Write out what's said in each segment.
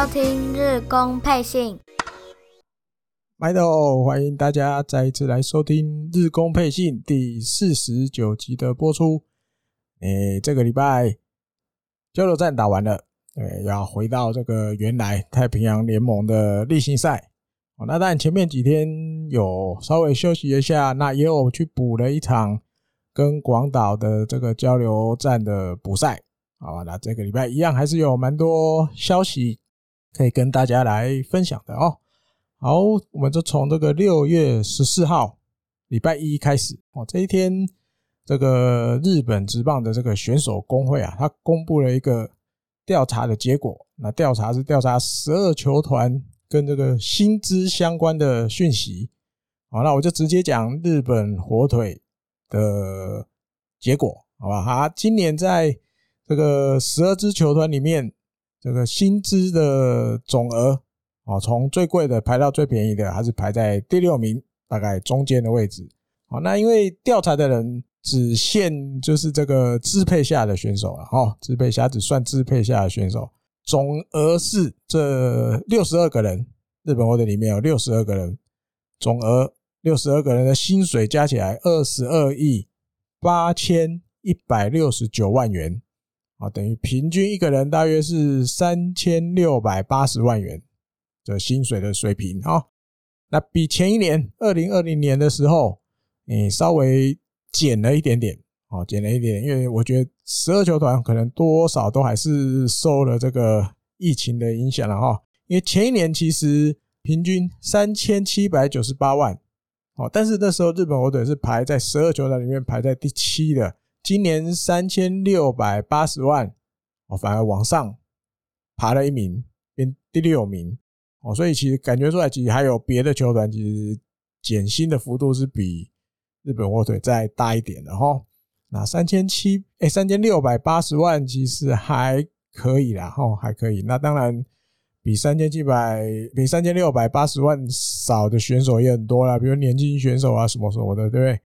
收听日工配信。麦豆，欢迎大家再一次来收听日工配信第四十九集的播出。诶，这个礼拜交流战打完了，诶，要回到这个原来太平洋联盟的例行赛。哦，那但前面几天有稍微休息一下，那也有去补了一场跟广岛的这个交流战的补赛。好，那这个礼拜一样还是有蛮多消息可以跟大家来分享的哦。好，我们就从这个六月十四号礼拜一开始哦，这一天，这个日本职棒的这个选手工会啊，他公布了一个调查的结果。那调查是调查十二球团跟这个薪资相关的讯息。好，那我就直接讲日本火腿的结果，好吧？他今年在这个十二支球团里面，这个薪资的总额。哦，从最贵的排到最便宜的，还是排在第六名，大概中间的位置。好，那因为调查的人只限就是这个支配下的选手了，哈，支配下只算支配下的选手，总额是这六十二个人，日本或者里面有六十二个人，总额六十二个人的薪水加起来二十二亿八千一百六十九万元，啊，等于平均一个人大约是三千六百八十万元。的薪水的水平啊，那比前一年二零二零年的时候，你，稍微减了一点点，哦，减了一点，因为我觉得十二球团可能多少都还是受了这个疫情的影响了哈。因为前一年其实平均三千七百九十八万，哦，但是那时候日本火腿是排在十二球团里面排在第七的，今年三千六百八十万，哦，反而往上爬了一名，变第六名。哦，所以其实感觉出来，其实还有别的球团，其实减薪的幅度是比日本火腿再大一点的哈。那三千七，哎，三千六百八十万其实还可以啦，哈，还可以。那当然比三千七百，比三千六百八十万少的选手也很多啦，比如年轻选手啊什么什么的，对不对？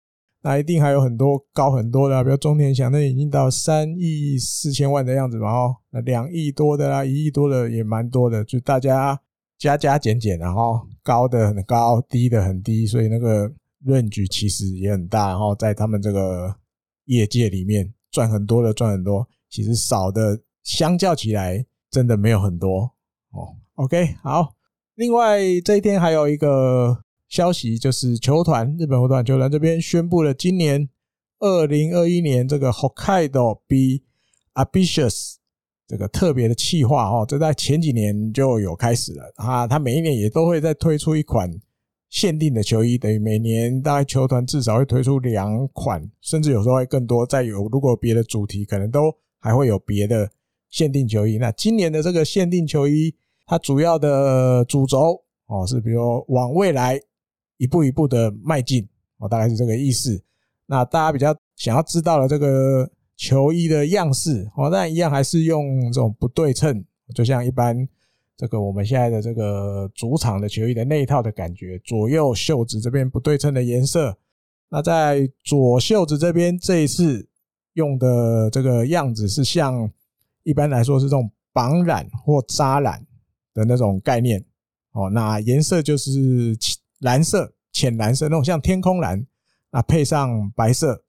那一定还有很多高很多的，比如中田翔，那已经到三亿四千万的样子嘛，哦，那两亿多的啦，一亿多的也蛮多的，就大家。加加减减，然后高的很高，低的很低，所以那个 range 其实也很大。然后在他们这个业界里面，赚很多的赚很多，其实少的相较起来真的没有很多哦。OK，好。另外这一天还有一个消息，就是球团日本火腿球团这边宣布了，今年二零二一年这个 Hokkaido be ambitious。这个特别的企划哦，这在前几年就有开始了啊。他每一年也都会再推出一款限定的球衣，等于每年大概球团至少会推出两款，甚至有时候会更多。再有如果别的主题，可能都还会有别的限定球衣。那今年的这个限定球衣，它主要的主轴哦是，比如往未来一步一步的迈进哦，大概是这个意思。那大家比较想要知道的这个。球衣的样式哦，但一样还是用这种不对称，就像一般这个我们现在的这个主场的球衣的内套的感觉，左右袖子这边不对称的颜色。那在左袖子这边这一次用的这个样子是像一般来说是这种绑染或扎染的那种概念哦。那颜色就是蓝色、浅蓝色那种像天空蓝，那配上白色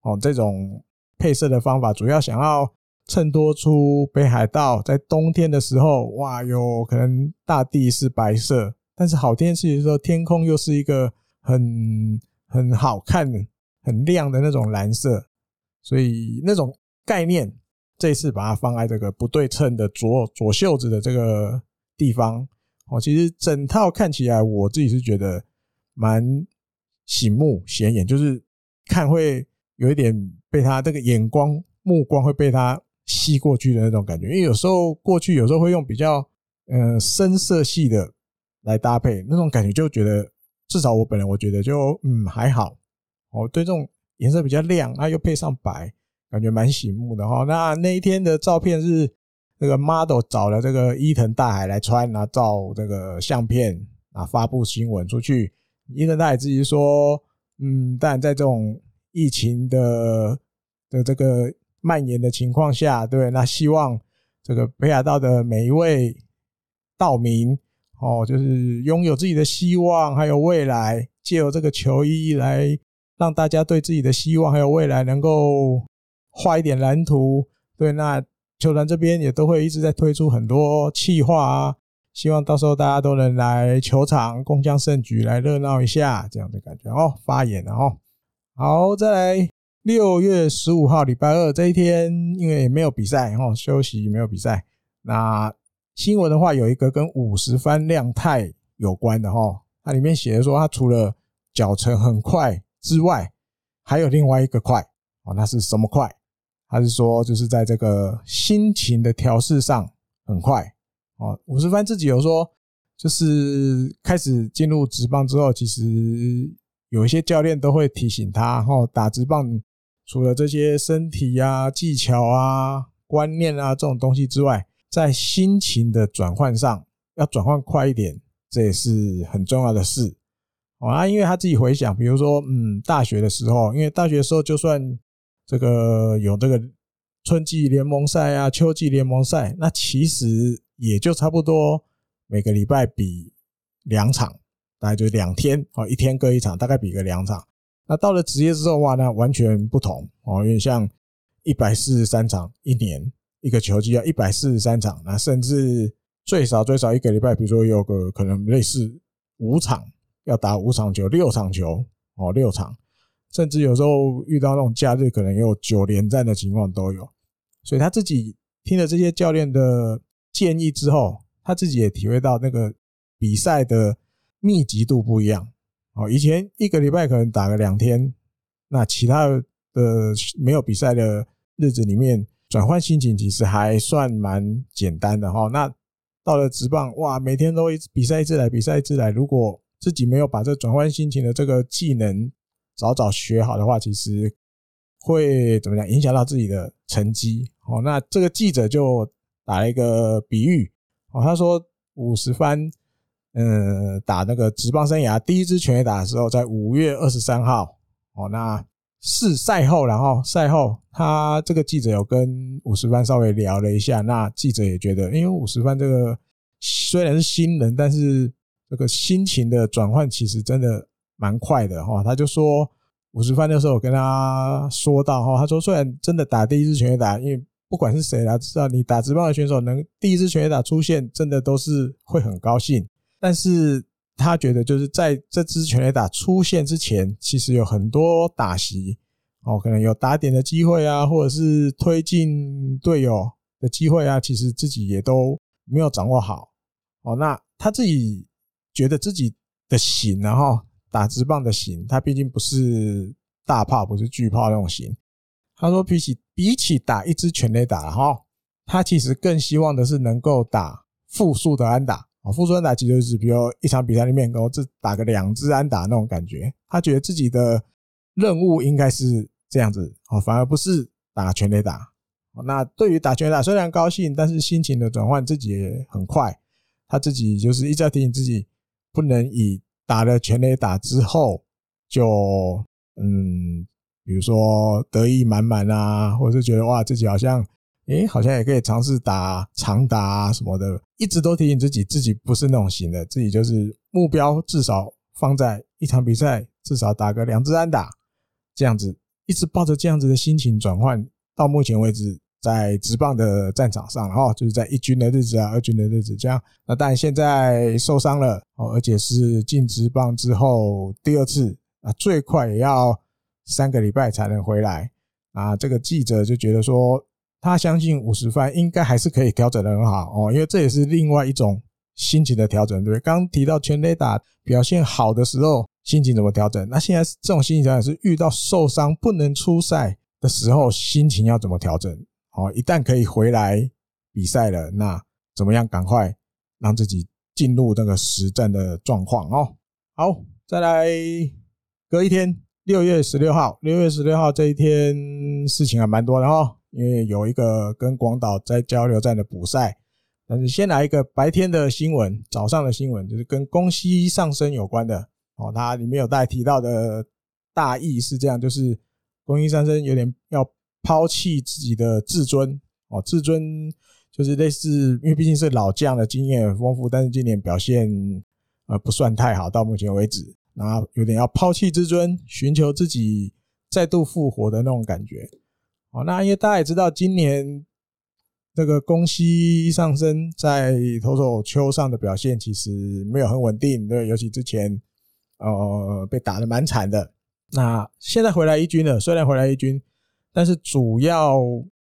哦这种。配色的方法主要想要衬托出北海道在冬天的时候，哇，哟可能大地是白色，但是好天气的时候，天空又是一个很很好看、很亮的那种蓝色，所以那种概念，这次把它放在这个不对称的左左袖子的这个地方，哦，其实整套看起来，我自己是觉得蛮醒目显眼，就是看会。有一点被他这个眼光目光会被他吸过去的那种感觉，因为有时候过去有时候会用比较呃深色系的来搭配，那种感觉就觉得至少我本人我觉得就嗯还好哦，对这种颜色比较亮啊又配上白，感觉蛮醒目的哈。那那一天的照片是那个 model 找了这个伊藤大海来穿，然后照这个相片啊发布新闻出去。伊藤大海自己说，嗯，但在这种。疫情的的这个蔓延的情况下，对，那希望这个北海道的每一位道明哦，就是拥有自己的希望还有未来，借由这个球衣来让大家对自己的希望还有未来能够画一点蓝图。对，那球团这边也都会一直在推出很多企划啊，希望到时候大家都能来球场共襄盛举，来热闹一下这样的感觉哦。发言了哦，好，再来六月十五号礼拜二这一天，因为没有比赛哦，休息没有比赛。那新闻的话，有一个跟五十番亮太有关的哈，它里面写的说，它除了脚程很快之外，还有另外一个快哦，那是什么快？他是说，就是在这个心情的调试上很快哦。五十幡自己有说，就是开始进入职棒之后，其实有一些教练都会提醒他，哈，打职棒除了这些身体啊、技巧啊、观念啊这种东西之外，在心情的转换上要转换快一点，这也是很重要的事哦。啊，因为他自己回想，比如说，嗯，大学的时候，因为大学的时候就算。这个有这个春季联盟赛啊，秋季联盟赛，那其实也就差不多每个礼拜比两场，大概就两天哦，一天各一场，大概比个两场。那到了职业之后的话，那完全不同哦，因为像一百四十三场一年一个球季要一百四十三场，那甚至最少最少一个礼拜，比如说有个可能类似五场要打五场球，六场球哦，六场。甚至有时候遇到那种假日，可能也有九连战的情况都有。所以他自己听了这些教练的建议之后，他自己也体会到那个比赛的密集度不一样。哦，以前一个礼拜可能打个两天，那其他的没有比赛的日子里面，转换心情其实还算蛮简单的哈。那到了职棒，哇，每天都一比赛一次来，比赛一次来。如果自己没有把这转换心情的这个技能，早早学好的话，其实会怎么讲？影响到自己的成绩。哦，那这个记者就打了一个比喻。哦，他说五十番，嗯，打那个职棒生涯第一支全垒打的时候，在五月二十三号。哦，那是赛后，然后赛后，他这个记者有跟五十番稍微聊了一下。那记者也觉得，因为五十番这个虽然是新人，但是这个心情的转换其实真的。蛮快的哈，他就说五十幡的时候，我跟他说到哈，他说虽然真的打第一支全垒打，因为不管是谁来知道你打直棒的选手能第一支全垒打出现，真的都是会很高兴。但是他觉得就是在这支全垒打出现之前，其实有很多打席哦，可能有打点的机会啊，或者是推进队友的机会啊，其实自己也都没有掌握好哦。那他自己觉得自己的型，然后。打直棒的型，他毕竟不是大炮，不是巨炮那种型。他说比起比起打一支全垒打哈，他其实更希望的是能够打复数的安打啊。复数安打其实就是比如一场比赛里面，能够只打个两支安打那种感觉。他觉得自己的任务应该是这样子啊，反而不是打全垒打。那对于打全垒打虽然高兴，但是心情的转换自己也很快。他自己就是一直要提醒自己，不能以。打了全垒打之后，就嗯，比如说得意满满啊，或者是觉得哇，自己好像诶，好像也可以尝试打长打什么的，一直都提醒自己，自己不是那种型的，自己就是目标至少放在一场比赛至少打个两支安打这样子，一直抱着这样子的心情转换，到目前为止。在职棒的战场上，哈，就是在一军的日子啊，二军的日子这样。那但现在受伤了，哦，而且是进职棒之后第二次啊，最快也要三个礼拜才能回来啊。这个记者就觉得说，他相信五十番应该还是可以调整得很好哦，因为这也是另外一种心情的调整，对不对？刚提到全垒打表现好的时候，心情怎么调整？那现在这种心情调整是遇到受伤不能出赛的时候，心情要怎么调整？好，一旦可以回来比赛了，那怎么样？赶快让自己进入那个实战的状况哦。好，再来隔一天，六月十六号，六月十六号这一天事情还蛮多的哦，因为有一个跟广岛在交流战的补赛。但是先来一个白天的新闻，早上的新闻就是跟宫西上生有关的哦。它里面有带提到的大意是这样，就是宫西上生有点要。抛弃自己的自尊哦，自尊就是类似，因为毕竟是老将的经验很丰富，但是今年表现呃不算太好，到目前为止，然后有点要抛弃自尊，寻求自己再度复活的那种感觉。哦，那因为大家也知道，今年这个宫西上升在投手丘上的表现其实没有很稳定，对，尤其之前呃被打得蛮惨的。那现在回来一军了，虽然回来一军，但是主要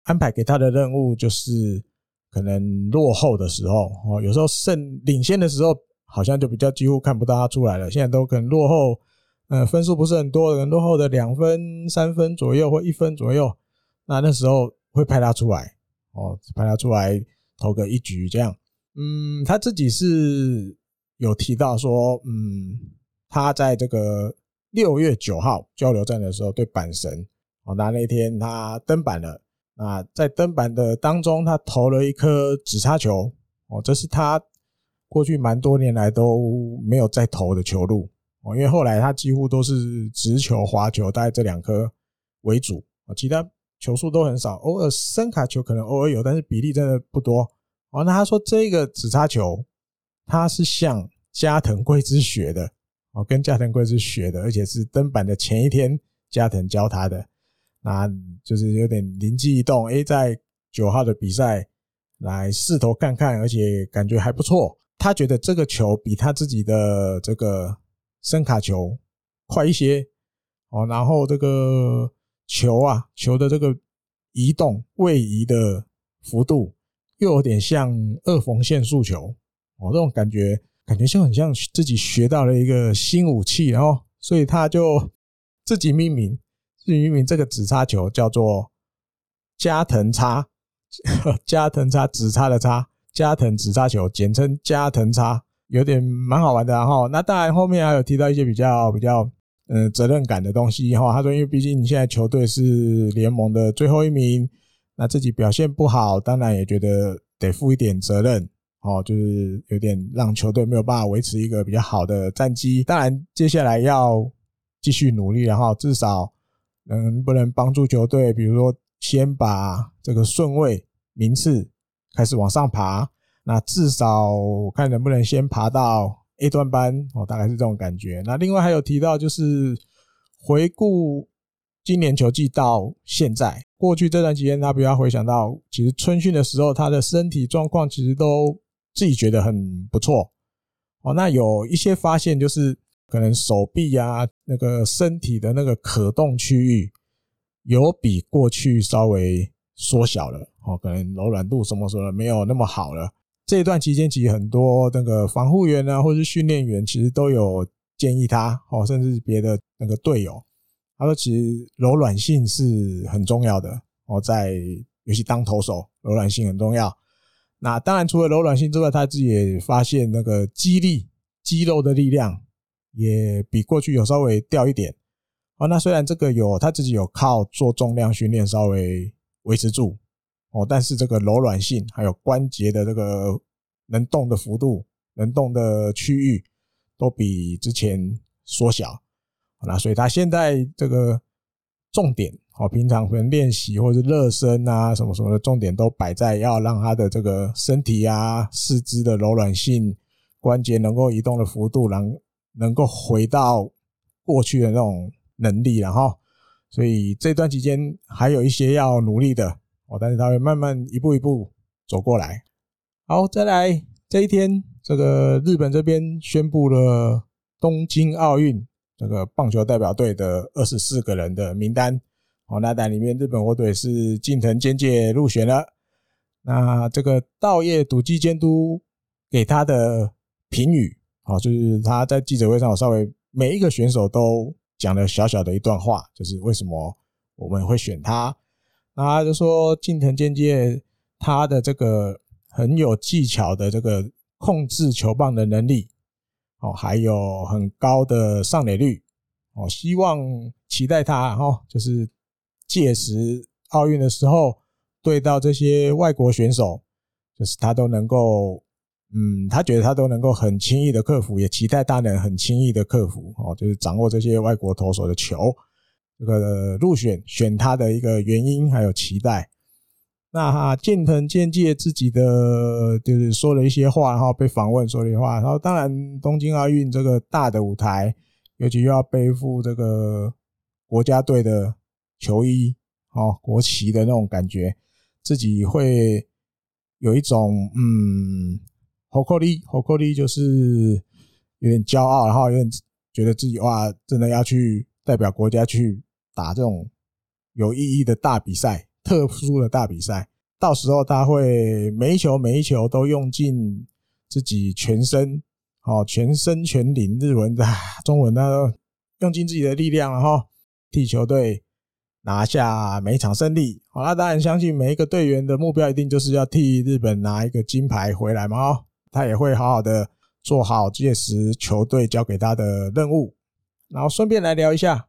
安排给他的任务就是。可能落后的时候，哦，有时候胜领先的时候，好像就比较几乎看不到他出来了。现在都可能落后，呃，分数不是很多，可能落后的两分、三分左右或一分左右，那那时候会派他出来，哦，派他出来投个一局这样。嗯，他自己是有提到说，嗯，他在这个六月九号交流战的时候对阪神，哦，那那天他登板了。那在登板的当中，他投了一颗指叉球，哦，这是他过去蛮多年来都没有再投的球路，哦，因为后来他几乎都是直球、滑球，大概这两颗为主，其他球数都很少，偶尔深卡球可能偶尔有，但是比例真的不多。哦，那他说这个指叉球，他是向加藤贵之学的，哦，跟加藤贵之学的，而且是登板的前一天加藤教他的。那就是有点灵机一动，诶，在九号的比赛来试头看看，而且感觉还不错。他觉得这个球比他自己的这个声卡球快一些哦，然后这个球啊，球的这个移动位移的幅度又有点像二缝线速球哦，这种感觉感觉就很像自己学到了一个新武器，然后所以他就自己命名。至于名这个指叉球叫做加藤叉，加藤叉指叉的叉，加藤指叉球，简称加藤叉，有点蛮好玩的哈。那当然后面还有提到一些比较比较嗯责任感的东西哈。他说，因为毕竟你现在球队是联盟的最后一名，那自己表现不好，当然也觉得得负一点责任哦，就是有点让球队没有办法维持一个比较好的战绩。当然接下来要继续努力，然后至少。能不能帮助球队？比如说，先把这个顺位名次开始往上爬，那至少看能不能先爬到 A 段班哦，大概是这种感觉。那另外还有提到，就是回顾今年球季到现在，过去这段期间，他比较回想到，其实春训的时候，他的身体状况其实都自己觉得很不错哦。那有一些发现就是。可能手臂啊，那个身体的那个可动区域有比过去稍微缩小了哦，可能柔软度什么什么没有那么好了。这一段期间，其实很多那个防护员啊，或者是训练员，其实都有建议他哦，甚至别的那个队友，他说其实柔软性是很重要的哦，在尤其当投手，柔软性很重要。那当然，除了柔软性之外，他自己也发现那个肌力、肌肉的力量。也比过去有稍微掉一点，哦，那虽然这个有他自己有靠做重量训练稍微维持住，哦，但是这个柔软性还有关节的这个能动的幅度、能动的区域都比之前缩小，那所以他现在这个重点，哦，平常可能练习或者热身啊什么什么的重点都摆在要让他的这个身体啊、四肢的柔软性、关节能够移动的幅度，让能够回到过去的那种能力，然后，所以这段期间还有一些要努力的哦，但是他会慢慢一步一步走过来。好，再来这一天，这个日本这边宣布了东京奥运这个棒球代表队的二十四个人的名单。哦，那在里面日本火腿是近藤健介入选了。那这个稻叶笃纪监督给他的评语。好，就是他在记者会上，我稍微每一个选手都讲了小小的一段话，就是为什么我们会选他。那他就说，近藤健介他的这个很有技巧的这个控制球棒的能力，哦，还有很高的上垒率，哦，希望期待他，哦，就是届时奥运的时候对到这些外国选手，就是他都能够。嗯，他觉得他都能够很轻易的克服，也期待他能很轻易的克服哦，就是掌握这些外国投手的球。这个入选选他的一个原因还有期待。那哈，健藤健介自己的就是说了一些话，然后被访问说了一些话，然后当然东京奥运这个大的舞台，尤其又要背负这个国家队的球衣，哦，国旗的那种感觉，自己会有一种嗯，夸夸夸夸就是有点骄傲，然后有点觉得自己哇，真的要去代表国家去打这种有意义的大比赛。特殊的大比赛，到时候他会每一球每一球都用尽自己全身，哦，全身全灵，日文的中文的，用尽自己的力量，然后替球队拿下每一场胜利。好，那当然相信每一个队员的目标一定就是要替日本拿一个金牌回来嘛。哦，他也会好好的做好届时球队交给他的任务。然后顺便来聊一下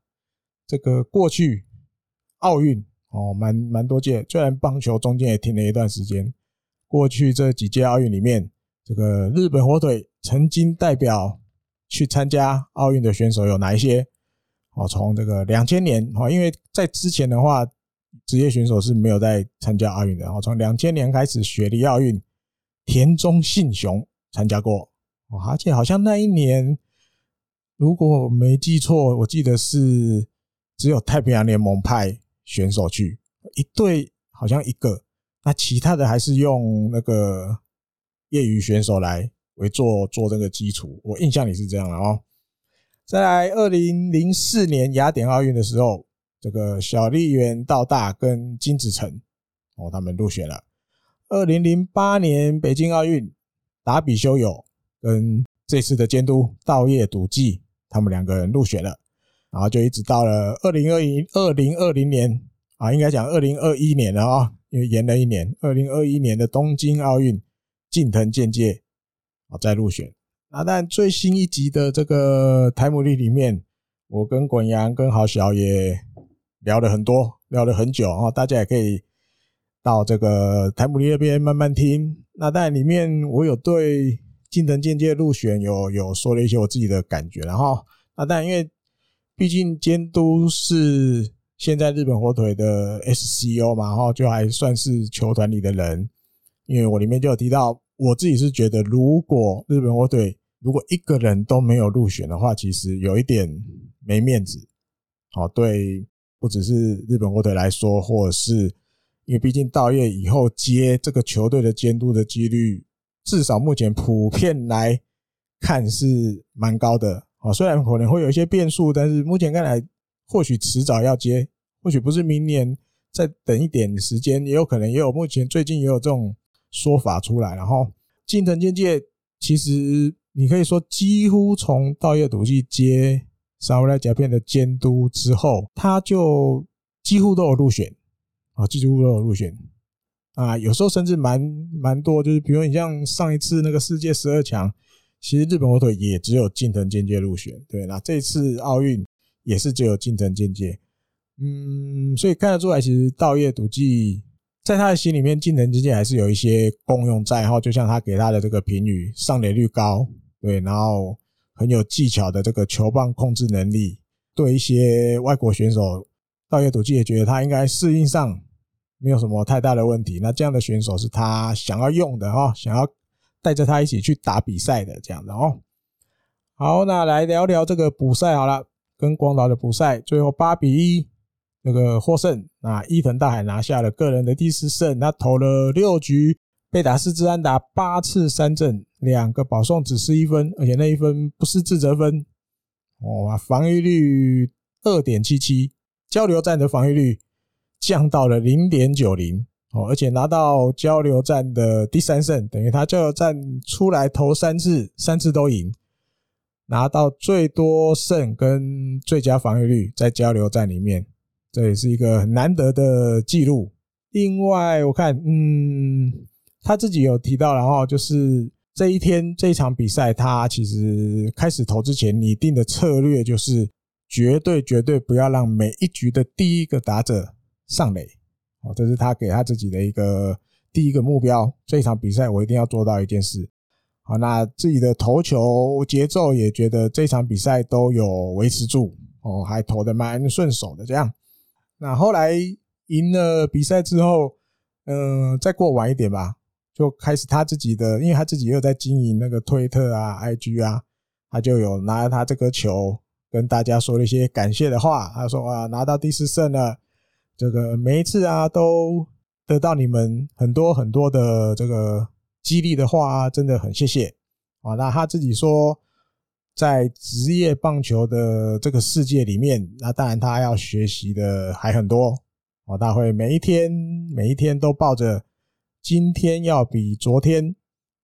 这个过去奥运。哦，蛮蛮多届，虽然棒球中间也停了一段时间。过去这几届奥运里面，这个日本火腿曾经代表去参加奥运的选手有哪一些？哦，从这个两千年，哦，因为在之前的话，职业选手是没有在参加奥运的。哦，从两千年开始，雪梨奥运，田中信雄参加过。哦，而且好像那一年，如果我没记错，我记得是只有太平洋联盟派。选手去一队好像一个，那其他的还是用那个业余选手来为做做这个基础。我印象里是这样的哦。再来，二零零四年雅典奥运的时候，这个小笠原道大跟金子诚哦，他们入选了。二零零八年北京奥运，达比修有跟这次的监督稻叶笃纪，他们两个人入选了。然后就一直到了二零二一二零二零年啊，应该讲二零二一年了啊，因为延了一年。二零二一年的东京奥运，近藤健介啊再入选。那但最新一集的这个台姆利里面，我跟滚阳跟郝小也聊了很多，聊了很久啊，大家也可以到这个台姆利那边慢慢听。那但里面我有对近藤健介入选有有说了一些我自己的感觉，然后那但因为。毕竟监督是现在日本火腿的 SCO 嘛，然后，就还算是球团里的人。因为我里面就有提到，我自己是觉得，如果日本火腿如果一个人都没有入选的话，其实有一点没面子。好，对，不只是日本火腿来说，或者是因为毕竟道叶以后接这个球队的监督的几率，至少目前普遍来看是蛮高的。啊，虽然可能会有一些变数，但是目前看来，或许迟早要接，或许不是明年，再等一点时间，也有可能，也有目前最近也有这种说法出来。然后，近藤健介其实你可以说，几乎从道叶笃纪接萨姆莱甲片的监督之后，他就几乎都有入选啊，几乎都有入选啊，有时候甚至蛮蛮多，就是比如你像上一次那个世界十二强。其实日本火腿也只有近藤健介入选，对，那这次奥运也是只有近藤健介，嗯，所以看得出来，其实稻叶笃纪在他的心里面，近藤健介还是有一些功用在哈，就像他给他的这个评语，上垒率高，对，然后很有技巧的这个球棒控制能力，对一些外国选手，道叶笃纪也觉得他应该适应上没有什么太大的问题，那这样的选手是他想要用的哈，想要。带着他一起去打比赛的这样的哦，好，那来聊聊这个补赛好了，跟广岛的补赛，最后八比一那个获胜，那伊藤大海拿下了个人的第四胜，他投了六局，被打四支安打，八次三振，两个保送，只失一分，而且那一分不是自责分，哦，防御率二点七七，交流战的防御率降到了零点九零。哦，而且拿到交流战的第三胜，等于他交流战出来投三次，三次都赢，拿到最多胜跟最佳防御率在交流战里面，这也是一个很难得的记录。另外，我看，嗯，他自己有提到，然后就是这一天这一场比赛，他其实开始投之前拟定的策略就是绝对绝对不要让每一局的第一个打者上垒。哦，这是他给他自己的一个第一个目标。这一场比赛我一定要做到一件事。好，那自己的投球节奏也觉得这场比赛都有维持住。哦，还投的蛮顺手的这样。那后来赢了比赛之后，嗯、再过晚一点吧，就开始他自己的，因为他自己又在经营那个推特啊、IG 啊，他就有拿他这颗球跟大家说了一些感谢的话。他说啊，拿到第四胜了，这个每一次啊都得到你们很多很多的这个激励的话啊，真的很谢谢啊。那他自己说。在职业棒球的这个世界里面，那当然他要学习的还很多哦。他会每一天每一天都抱着今天要比昨天、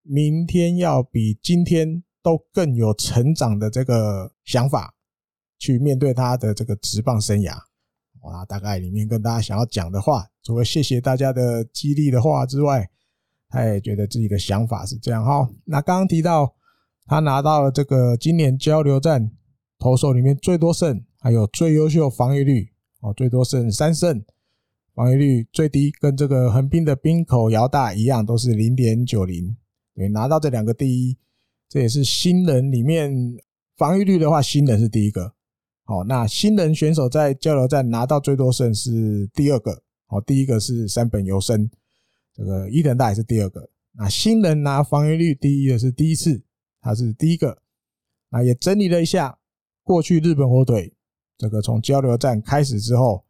明天要比今天都更有成长的这个想法去面对他的这个职棒生涯。哇，大概里面跟大家想要讲的话，除了谢谢大家的激励的话之外，他也觉得自己的想法是这样哈。那刚刚提到。他拿到了这个今年交流战投手里面最多胜，还有最优秀防御率哦，最多胜三胜，防御率最低跟这个横滨的滨口遥大一样，都是零点九零。对，拿到这两个第一，这也是新人里面防御率的话，新人是第一个。好，那新人选手在交流战拿到最多胜是第二个。好，第一个是山本由伸，这个伊藤大也是第二个。那新人拿防御率第一的是第一次。他是第一个，那也整理了一下过去日本火腿这个从交流战开始之后，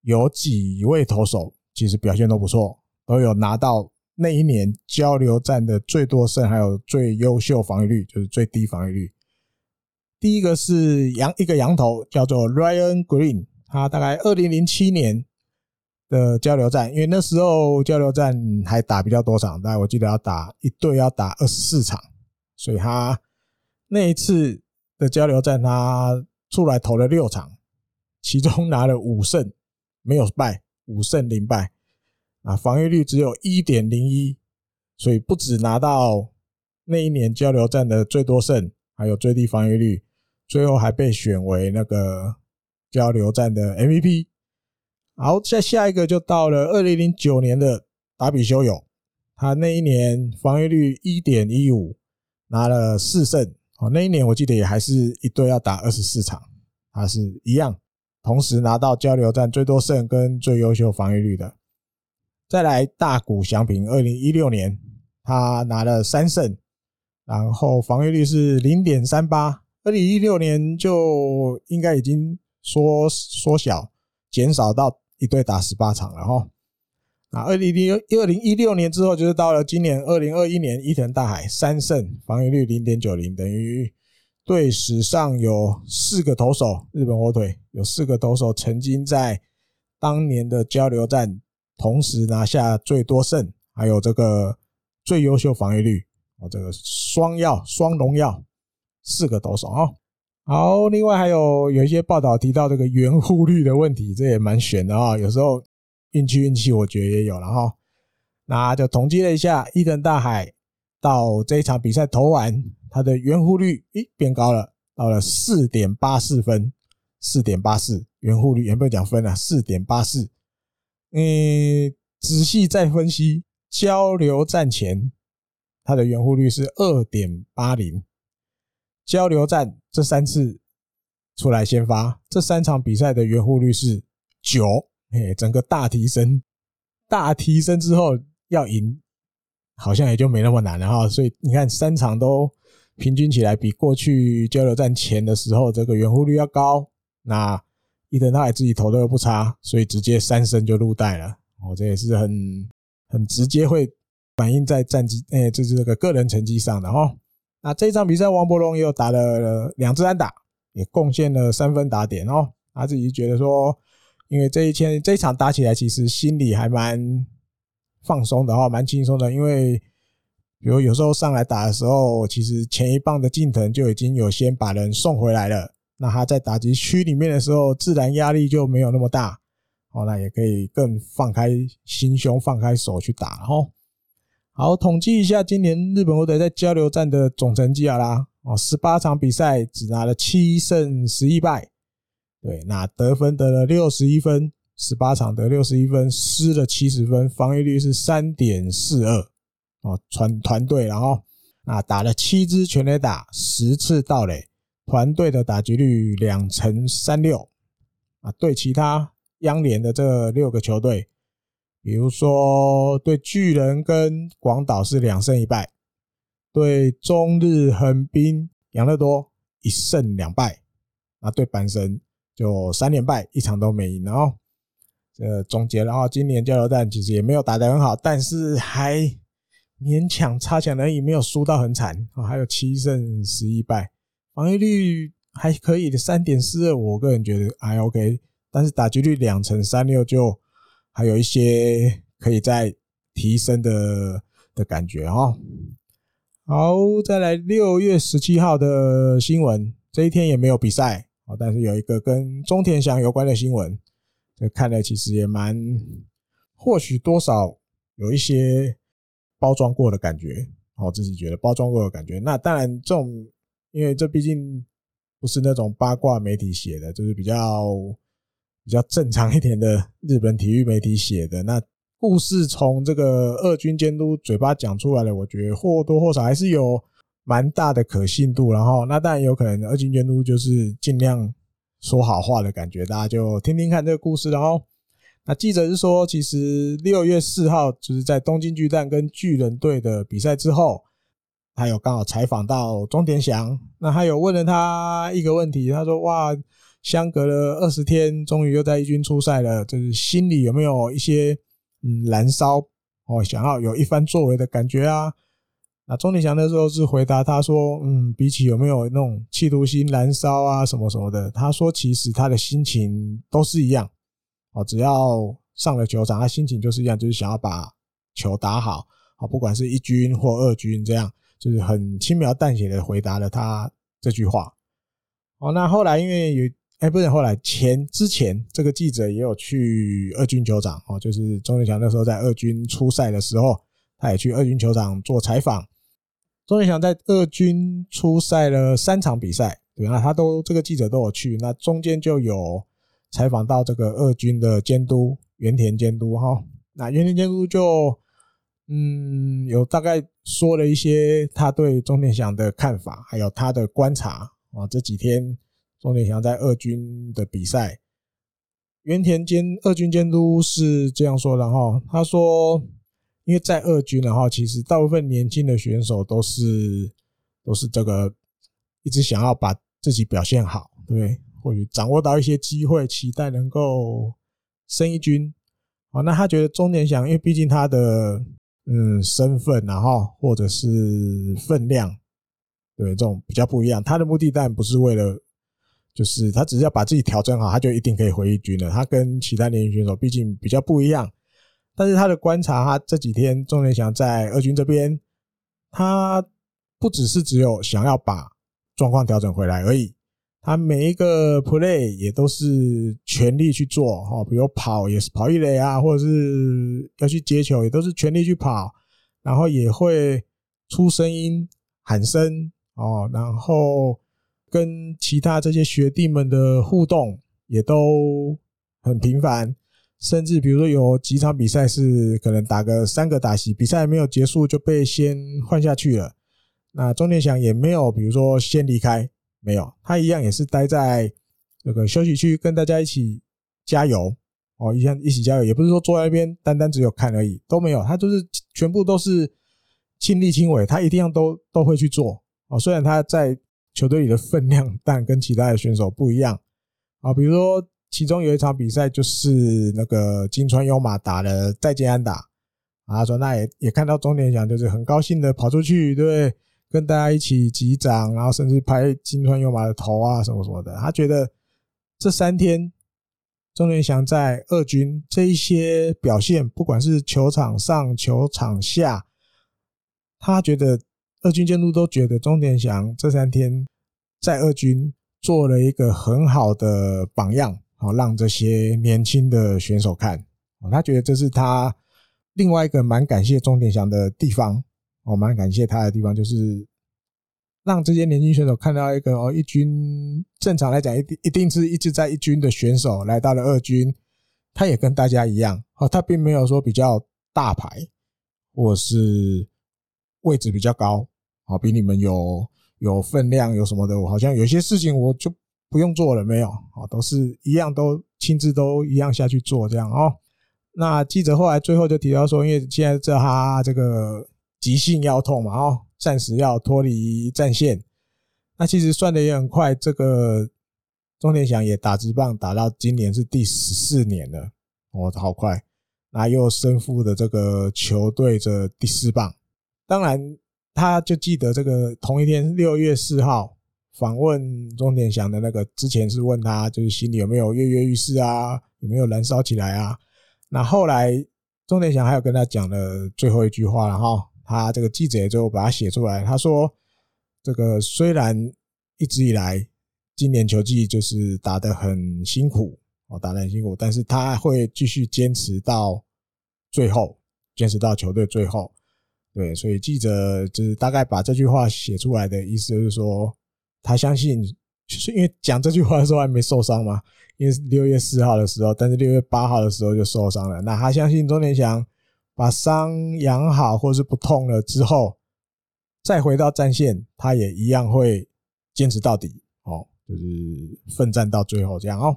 有几位投手其实表现都不错，都有拿到那一年交流战的最多胜，还有最优秀防御率，就是最低防御率。第一个是羊一个羊头叫做 Ryan Green，他大概二零零七年的交流战，因为那时候交流战还打比较多场，大概我记得要打一队要打二十四场。所以他那一次的交流战，他出来投了六场，其中拿了五胜，没有败，五胜零败，啊，防御率只有一点零一，所以不止拿到那一年交流战的最多胜，还有最低防御率，最后还被选为那个交流战的 MVP。好，再下一个就到了二零零九年的达比修有，他那一年防御率一点一五。拿了四胜，哦，那一年我记得也还是一队要打二十四场，他是一样，同时拿到交流战最多胜跟最优秀防御率的。再来大谷翔平，二零一六年他拿了三胜，然后防御率是零点三八，二零一六年就应该已经缩缩小减少到一队打十八场了哈。啊，二零零二零一六年之后，就是到了今年二零二一年，伊藤大海三胜，防御率零点九零，等于队史上有四个投手，日本火腿有四个投手曾经在当年的交流战同时拿下最多胜，还有这个最优秀防御率，哦，这个双耀双荣耀，四个投手啊。好，另外还有有一些报道提到这个援护率的问题，这也蛮悬的啊，有时候。运气运气，我觉得也有了哈。那就统计了一下，伊藤大海到这一场比赛投完，他的援护率诶变高了，到了四点八四分，四点八四援护率，有没有讲分啊？四点八四。嗯，仔细再分析，交流战前他的援护率是二点八零，交流战这三次出来先发，这三场比赛的圆弧率是九。嘿，整个大提升，大提升之后要赢，好像也就没那么难了哈。所以你看，三场都平均起来比过去交流战前的时候这个圆弧率要高。那伊藤大海自己投的又不差，所以直接三胜就入袋了。哦，这也是很很直接会反映在战绩，哎，这是这个个人成绩上的哈。那这一场比赛，王柏融又打了两支安打，也贡献了三分打点哦。他自己觉得说。因为这一天这一场打起来，其实心里还蛮放松的哈，蛮轻松的。因为比如有时候上来打的时候，其实前一棒的近藤就已经有先把人送回来了。那他在打击区里面的时候，自然压力就没有那么大。哦，那也可以更放开心胸，放开手去打哈。好，统计一下今年日本火腿在交流战的总成绩好啦。哦，十八场比赛只拿了七胜十一败。对，那得分得了六十一分，十八场得六十一分，失了七十分，防御率是三点四二哦，团团队，然后那打了七支全垒打，十次盗垒，团队的打击率两成三六啊，对其他央联的这六个球队比如说对巨人跟广岛是两胜一败，对中日横滨养乐多一胜两败，那对阪神就三连败，一场都没赢。然后这总结，然后今年交流战其实也没有打得很好，但是还勉强差强人意，没有输到很惨啊，还有七胜十一败，防御率还可以的三点四二，我个人觉得还 OK，但是打击率两成三六就还有一些可以再提升的的感觉哈。好，再来六月十七号的新闻，这一天也没有比赛啊，但是有一个跟中田翔有关的新闻，这看来其实也蛮，或许多少有一些。包装过的感觉，我自己觉得包装过的感觉。那当然，这种因为这毕竟不是那种八卦媒体写的，就是比较比较正常一点的日本体育媒体写的。那故事从这个二军监督嘴巴讲出来的，我觉得或多或少还是有蛮大的可信度。然后，那当然有可能二军监督就是尽量说好话的感觉，大家就听听看这个故事，然后。那记者是说，其实六月四号就是在东京巨蛋跟巨人队的比赛之后，他有刚好采访到中田翔，那他有问了他一个问题，他说：“哇，相隔了二十天，终于又在一军出赛了，就是心里有没有一些嗯燃烧哦，想要有一番作为的感觉啊？”那中田翔那时候是回答他说：“嗯，比起有没有那种企图心燃烧啊什么什么的，他说其实他的心情都是一样。”哦，只要上了球场，他心情就是一样，就是想要把球打好。啊，不管是一军或二军，这样就是很轻描淡写的回答了他这句话。哦，那后来因为有，哎，不是后来前之前这个记者也有去二军球场，哦，就是钟田祥那时候在二军出赛的时候，他也去二军球场做采访。钟田祥在二军出赛了三场比赛，对，那他都这个记者都有去，那中间就有。采访到这个二军的监督原田监督哈，那原田监督就嗯有大概说了一些他对中田祥的看法，还有他的观察啊。这几天中田翔在二军的比赛，原田监二军监督是这样说的哈，他说因为在二军的话，其实大部分年轻的选手都是都是这个一直想要把自己表现好，对。或许掌握到一些机会，期待能够升一军。好，那他觉得中田翔，因为毕竟他的嗯身份，然后或者是分量，对这种比较不一样。他的目的当然不是为了，就是他只是要把自己调整好，他就一定可以回一军了。他跟其他年轻选手毕竟比较不一样。但是他的观察，他这几天中田翔在二军这边，他不只是只有想要把状况调整回来而已。他每一个 play 也都是全力去做哈，比如跑也是跑一垒啊，或者是要去接球，也都是全力去跑，然后也会出声音喊声哦，然后跟其他这些学弟们的互动也都很频繁，甚至比如说有几场比赛是可能打个三个打席，比赛没有结束就被先换下去了，那中田翔也没有比如说先离开。没有，他一样也是待在那个休息区，跟大家一起加油哦，一样一起加油，也不是说坐在那边单单只有看而已，都没有，他就是全部都是亲力亲为，他一定要都都会去做哦。虽然他在球队里的分量，但跟其他的选手不一样啊。比如说，其中有一场比赛就是那个金川优马打了再见安打啊，说那也也看到中田翔就是很高兴的跑出去，对？跟大家一起击掌，然后甚至拍金川优马的头啊，什么什么的。他觉得这三天钟连祥在二军这一些表现，不管是球场上、球场下，他觉得二军监督都觉得钟田翔这三天在二军做了一个很好的榜样，好让这些年轻的选手看。他觉得这是他另外一个蛮感谢钟田翔的地方。我蛮感谢他的地方，就是让这些年轻选手看到一个哦，一军正常来讲一定一定是一直在一军的选手来到了二军，他也跟大家一样哦，他并没有说比较大牌，或是位置比较高，哦，比你们有有分量有什么的，我好像有些事情我就不用做了，没有哦，都是一样，都亲自都一样下去做这样哦。那记者后来最后就提到说，因为现在知道他这个急性腰痛嘛，哦，暂时要脱离战线。那其实算的也很快，这个钟田祥也打直棒打到今年是第十四年了，哦，好快。那又身负的这个球队的第四棒，当然他就记得这个同一天六月四号访问钟田祥的那个之前是问他就是心里有没有跃跃欲试啊，有没有燃烧起来啊？那后来钟田祥还有跟他讲了最后一句话了哈，他这个记者就把它写出来，他说这个虽然一直以来今年球季就是打得很辛苦哦，打得很辛苦，但是他会继续坚持到最后，坚持到球队最后。对，所以记者就是大概把这句话写出来的意思就是说，他相信，就是因为讲这句话的时候还没受伤嘛。因为六月四号的时候，但是六月八号的时候就受伤了。那他相信钟田祥把伤养好，或是不痛了之后，再回到战线，他也一样会坚持到底哦，就是奋战到最后这样哦。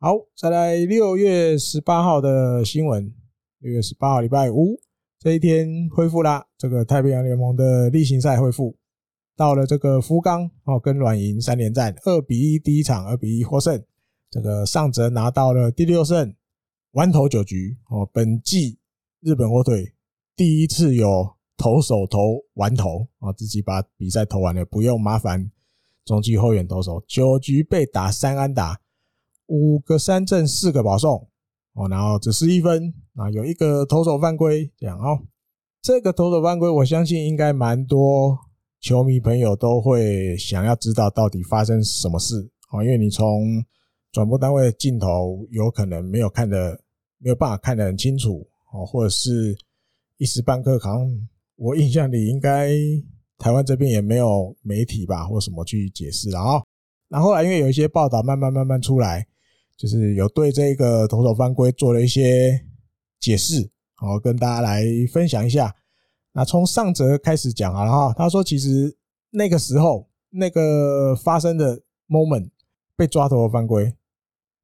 好，再来六月十八号的新闻。六月十八号礼拜五这一天恢复啦，这个太平洋联盟的例行赛恢复，到了这个福冈哦，跟软银三连战，二比一第一场二比一获胜。这个上泽拿到了第六胜，完投九局哦。本季日本火腿第一次有投手投完投啊，自己把比赛投完了，不用麻烦中继后援投手。九局被打三安打，五个三振，四个保送哦，然后只失一分啊，有一个投手犯规这样哦。这个投手犯规，我相信应该蛮多球迷朋友都会想要知道到底发生什么事哦，因为你从转播单位的镜头有可能没有看的没有办法看得很清楚哦，或者是一时半刻，好像我印象里应该台湾这边也没有媒体吧，或什么去解释了啊。然后来因为有一些报道慢慢慢慢出来，就是有对这个投手犯规做了一些解释，好跟大家来分享一下。那从上则开始讲好了哈，他说其实那个时候那个发生的 moment 被抓投的犯规。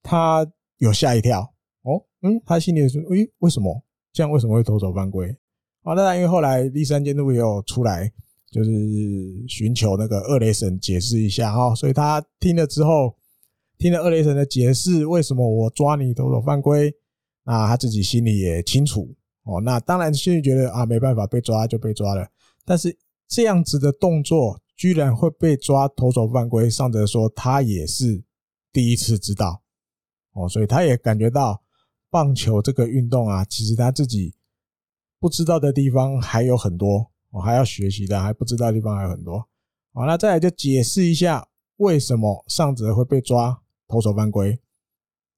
他有吓一跳哦，嗯，他心里说：“诶，为什么这样？为什么会投手犯规？”啊，当然，因为后来第三监督也有出来，就是寻求那个二雷神解释一下哈，所以他听了之后，听了二雷神的解释，为什么我抓你投手犯规？那他自己心里也清楚哦。那当然心里觉得啊，没办法，被抓就被抓了。但是这样子的动作居然会被抓投手犯规，上则说他也是第一次知道。哦，所以他也感觉到棒球这个运动啊，其实他自己不知道的地方还有很多，我还要学习的，还不知道的地方还有很多。好，那再来就解释一下为什么上泽会被抓投手犯规。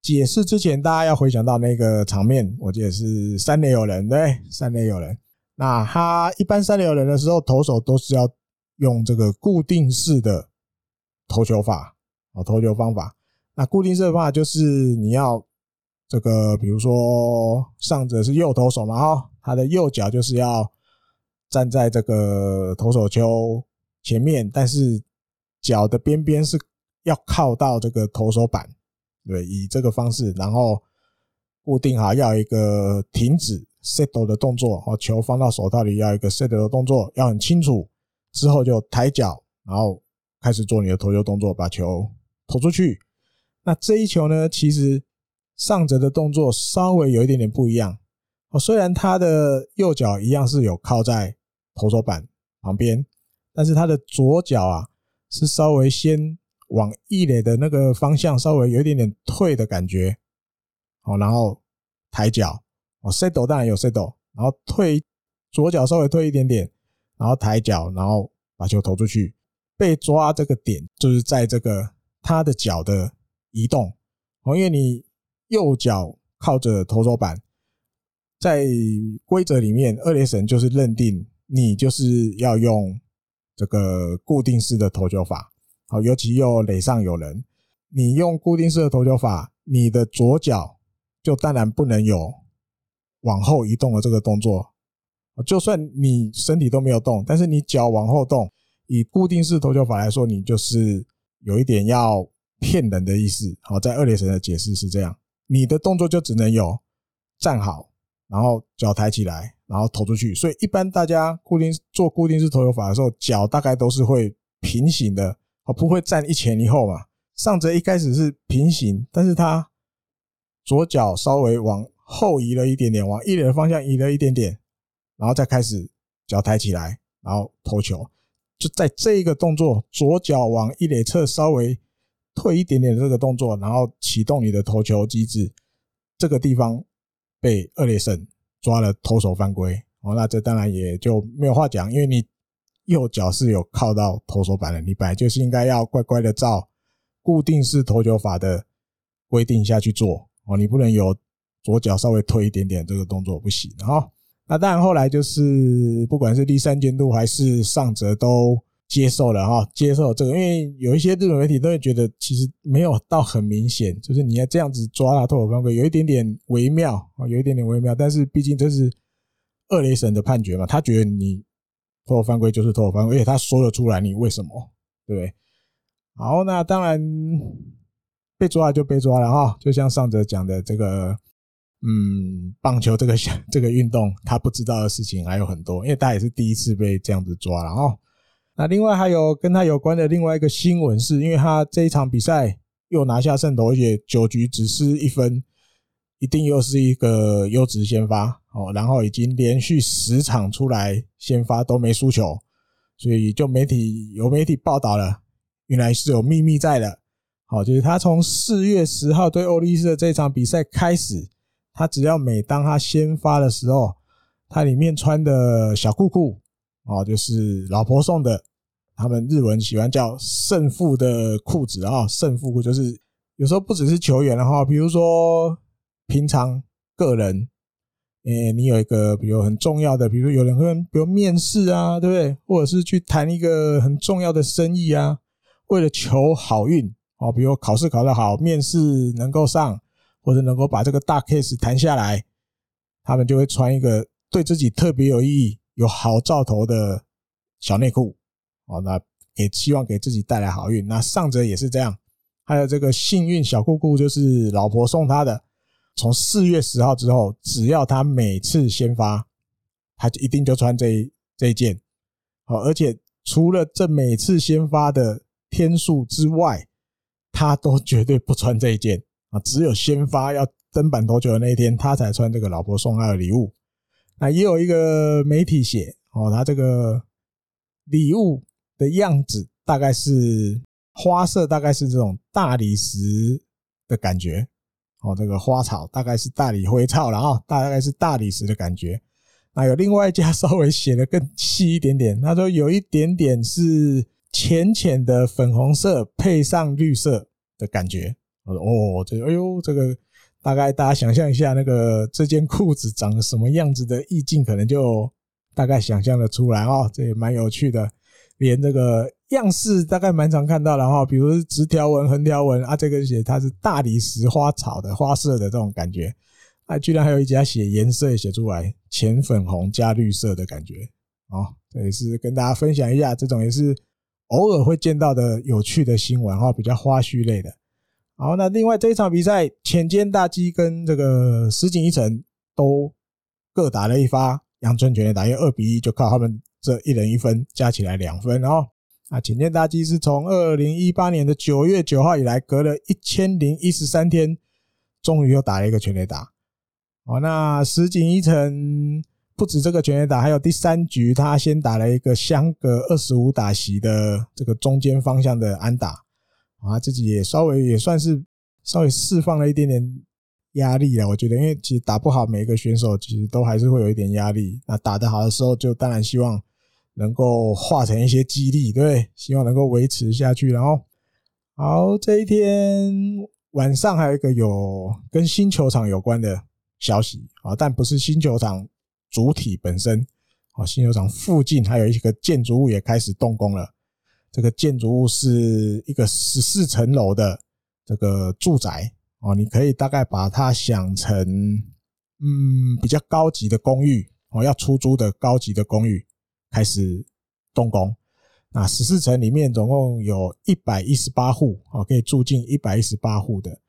解释之前，大家要回想到那个场面，我记得是三垒有人，对，三垒有人。那他一般三垒有人的时候，投手都是要用这个固定式的投球法，哦，投球方法。那固定式的方法就是你要这个，比如说上者是右投手嘛，哈，他的右脚就是要站在这个投手丘前面，但是脚的边边是要靠到这个投手板，对，以这个方式，然后固定好，要一个停止 settle 的动作，哦，球放到手套里要一个 settle 的动作，要很清楚，之后就抬脚，然后开始做你的投球动作，把球投出去。那这一球呢，其实上折的动作稍微有一点点不一样哦。虽然他的右脚一样是有靠在投手板旁边，但是他的左脚啊是稍微先往一垒的那个方向稍微有一点点退的感觉，哦，然后抬脚哦，settle 当然有 settle，然后退左脚稍微退一点点，然后抬脚，然后把球投出去。被抓这个点就是在这个他的脚的。移动哦，因为你右脚靠着投手板，在规则里面，二垒审就是认定你就是要用这个固定式的投球法。好，尤其又垒上有人，你用固定式的投球法，你的左脚就当然不能有往后移动的这个动作。就算你身体都没有动，但是你脚往后动，以固定式投球法来说，你就是有一点要。骗人的意思，好，在二垒神的解释是这样，你的动作就只能有站好，然后脚抬起来，然后投出去。所以一般大家固定做固定式投球法的时候，脚大概都是会平行的，哦，不会站一前一后嘛。上则一开始是平行，但是他左脚稍微往后移了一点点，往一垒的方向移了一点点，然后再开始脚抬起来，然后投球。就在这一个动作，左脚往一垒侧稍微退一点点的这个动作，然后启动你的投球机制，这个地方被二垒审抓了投手犯规哦，那这当然也就没有话讲，因为你右脚是有靠到投手板的，你本来就是应该要乖乖的照固定式投球法的规定下去做哦，你不能有左脚稍微推一点点这个动作不行哈。那当然，后来就是不管是第三监督还是上泽都接受了哈，接受这个，因为有一些日本媒体都会觉得其实没有到很明显，就是你要这样子抓他投手犯规，有一点点微妙啊，有一点点微妙。但是毕竟这是二雷神的判决嘛，他觉得你投手犯规就是投手犯规，而且他说了出来，你为什么对不对？好，那当然被抓了就被抓了哈，就像上泽讲的这个。嗯，棒球这个 这个运动，他不知道的事情还有很多，因为他也是第一次被这样子抓了哦。那另外还有跟他有关的另外一个新闻，是因为他这一场比赛又拿下胜投，而且九局只失一分，一定又是一个优质先发哦。然后已经连续十场出来先发都没输球，所以就媒体有媒体报道了，原来是有秘密在的。好，就是他从四月十号对欧力士的这场比赛开始。他只要每当他先发的时候，他里面穿的小裤裤哦，就是老婆送的，他们日文喜欢叫胜负的裤子啊，胜负裤就是有时候不只是球员的话，比如说平常个人，诶，你有一个比如很重要的，比如有人跟比如面试啊，对不对？或者是去谈一个很重要的生意啊，为了求好运哦，比如考试考得好，面试能够上。或者能够把这个大 case 谈下来，他们就会穿一个对自己特别有意义、有好兆头的小内裤哦。那也希望给自己带来好运。那上者也是这样，还有这个幸运小裤裤就是老婆送他的。从四月十号之后，只要他每次先发，他就一定就穿这一这一件。好，而且除了这每次先发的天数之外，他都绝对不穿这一件。啊，只有先发要登板投球的那一天，他才穿这个老婆送他的礼物。那也有一个媒体写，哦，他这个礼物的样子大概是花色，大概是这种大理石的感觉。哦，这个花草大概是大理灰草，然后大概是大理石的感觉。那有另外一家 稍微写的更细一点点，他说有一点点是浅浅的粉红色配上绿色的感觉。我说哦，这哎呦，这个大概大家想象一下，那个这件裤子长什么样子的意境，可能就大概想象的出来哦。这也蛮有趣的，连这个样式大概蛮常看到的哈，比如直条纹、横条纹啊，这个写它是大理石花草的花色的这种感觉，啊，居然还有一家写颜色也写出来，浅粉红加绿色的感觉哦。这也是跟大家分享一下，这种也是偶尔会见到的有趣的新闻哈，比较花絮类的。好，那另外这一场比赛，浅间大基跟这个石井一成都各打了一发阳春全垒打，因为二比一就靠他们这一人一分，加起来两分哦。啊，浅间大基是从二零一八年的九月九号以来，隔了一千零一十三天，终于又打了一个全垒打。哦，那石井一成不止这个全垒打，还有第三局他先打了一个相隔二十五打席的这个中间方向的安打。啊，自己也稍微也算是稍微释放了一点点压力啊，我觉得，因为其实打不好，每一个选手其实都还是会有一点压力。那打得好的时候，就当然希望能够化成一些激励，对？希望能够维持下去。然后，好，这一天晚上还有一个有跟新球场有关的消息啊，但不是新球场主体本身啊，新球场附近还有一个建筑物也开始动工了。这个建筑物是一个十四层楼的这个住宅哦，你可以大概把它想成嗯比较高级的公寓哦，要出租的高级的公寓开始动工。那十四层里面总共有一百一十八户哦，可以住进一百一十八户的。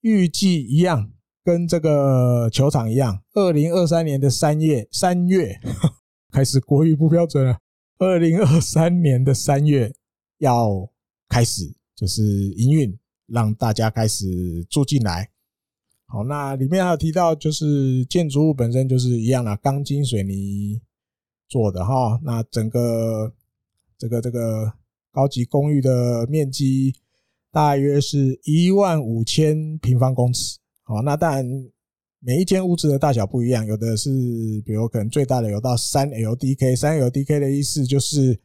预计一样跟这个球场一样，二零二三年的三月三月 开始国语不标准了。二零二三年的三月要开始就是营运，让大家开始住进来。好，那里面还有提到，就是建筑物本身就是一样的，钢筋水泥做的哈。那整个这个这个高级公寓的面积大约是一万五千平方公尺。好，那当然每一间屋子的大小不一样，有的是比如可能最大的有到三 LDK，三 LDK 的意思就是，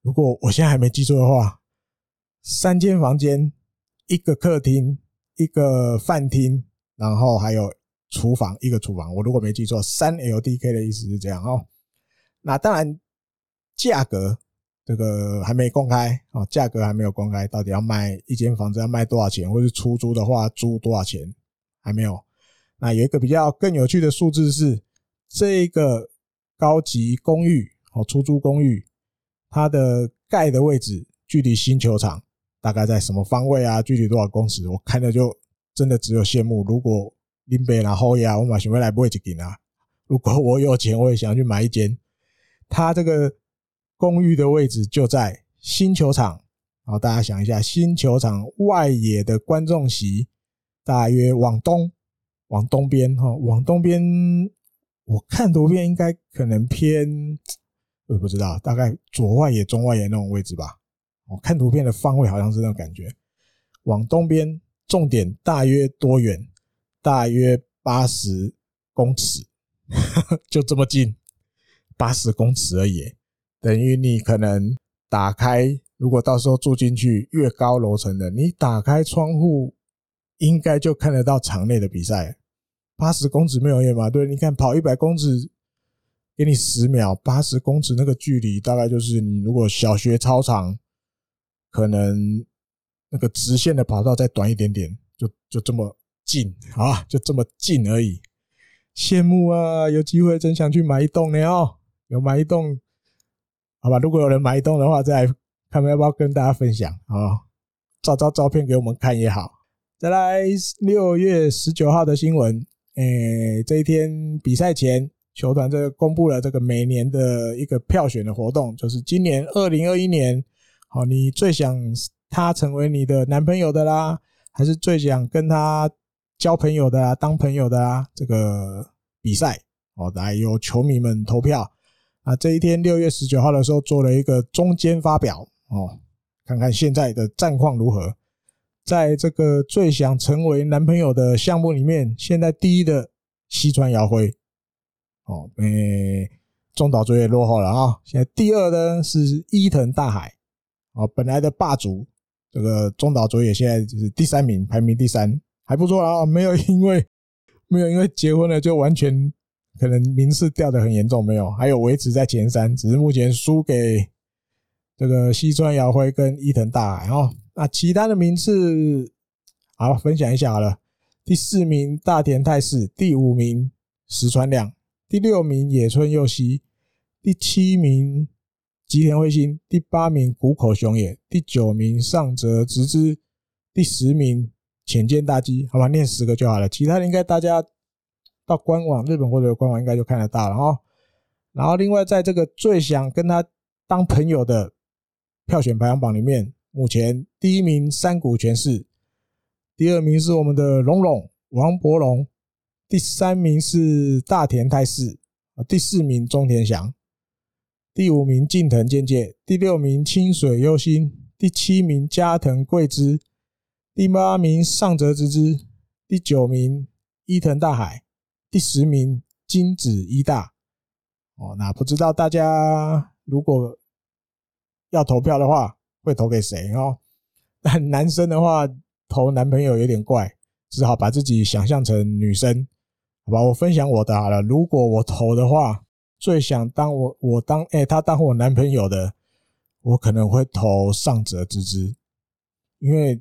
如果我现在还没记错的话，三间房间，一个客厅，一个饭厅。然后还有厨房，一个厨房，我如果没记错，三 LDK 的意思是这样哦。那当然，价格这个还没公开哦，价格还没有公开，到底要卖一间房子要卖多少钱，或是出租的话租多少钱还没有。那有一个比较更有趣的数字是，这个高级公寓哦，出租公寓，它的盖的位置距离新球场大概在什么方位啊？具体多少公尺？我看了就。真的只有羡慕。如果林北然后呀，我马上回来不会去给啊。如果我有钱，我也想去买一间。他这个公寓的位置就在新球场。好，大家想一下，新球场外野的观众席，大约往东，往东边哈，往东边。我看图片应该可能偏，我不知道，大概左外野、中外野那种位置吧。我看图片的方位好像是那种感觉，往东边。重点大约多远？大约八十公尺，就这么近，八十公尺而已。等于你可能打开，如果到时候住进去越高楼层的，你打开窗户，应该就看得到场内的比赛。八十公尺没有远吧？对，你看跑一百公尺，给你十秒，八十公尺那个距离，大概就是你如果小学操场可能。那个直线的跑道再短一点点，就就这么近啊，就这么近而已。羡慕啊，有机会真想去买一栋呢哦。有买一栋，好吧？如果有人买一栋的话，再看看要不要跟大家分享啊？照照照片给我们看也好。再来六月十九号的新闻，诶，这一天比赛前，球团这个公布了这个每年的一个票选的活动，就是今年二零二一年，好，你最想。他成为你的男朋友的啦，还是最想跟他交朋友的啊，当朋友的啊？这个比赛哦，来由球迷们投票。啊，这一天六月十九号的时候做了一个中间发表哦，看看现在的战况如何。在这个最想成为男朋友的项目里面，现在第一的西川遥辉哦，诶，中岛卓也落后了啊。现在第二的是伊藤大海哦，本来的霸主。这个中岛卓也现在就是第三名，排名第三，还不错啊，没有因为没有因为结婚了就完全可能名次掉的很严重，没有，还有维持在前三，只是目前输给这个西川遥辉跟伊藤大海哦。那其他的名次好分享一下好了，第四名大田泰示，第五名石川亮，第六名野村佑希，第七名。吉田惠星，第八名谷口雄也，第九名上泽直之，第十名浅见大基，好吧，念十个就好了。其他的应该大家到官网日本或者官网应该就看得到了哦。然后另外在这个最想跟他当朋友的票选排行榜里面，目前第一名山谷拳士，第二名是我们的龙龙王博龙，第三名是大田泰示，啊，第四名中田翔。第五名近藤健介，第六名清水优心，第七名加藤贵之，第八名上泽直之，第九名伊藤大海，第十名金子一大。哦，那不知道大家如果要投票的话，会投给谁哦？但 男生的话投男朋友有点怪，只好把自己想象成女生，好吧？我分享我的好了，如果我投的话。最想当我我当哎、他当我男朋友的，我可能会投上泽之之，因为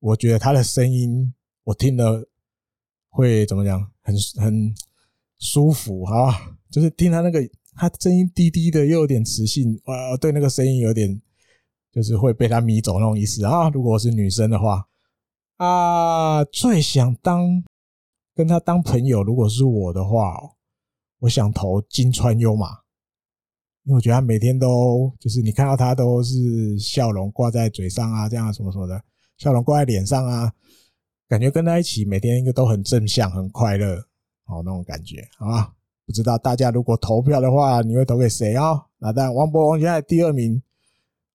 我觉得他的声音我听了会怎么讲，很很舒服哈，就是听他那个他声音低低的又有点磁性，呃，对那个声音有点就是会被他迷走那种意思啊。如果我是女生的话啊，最想当跟他当朋友，如果是我的话，我想投金川优马，因为我觉得他每天都就是你看到他都是笑容挂在嘴上啊，这样什么什么的，笑容挂在脸上啊，感觉跟他一起每天一个都很正向、很快乐哦，那种感觉好吧。不知道大家如果投票的话，你会投给谁啊？那当然，王博王现在第二名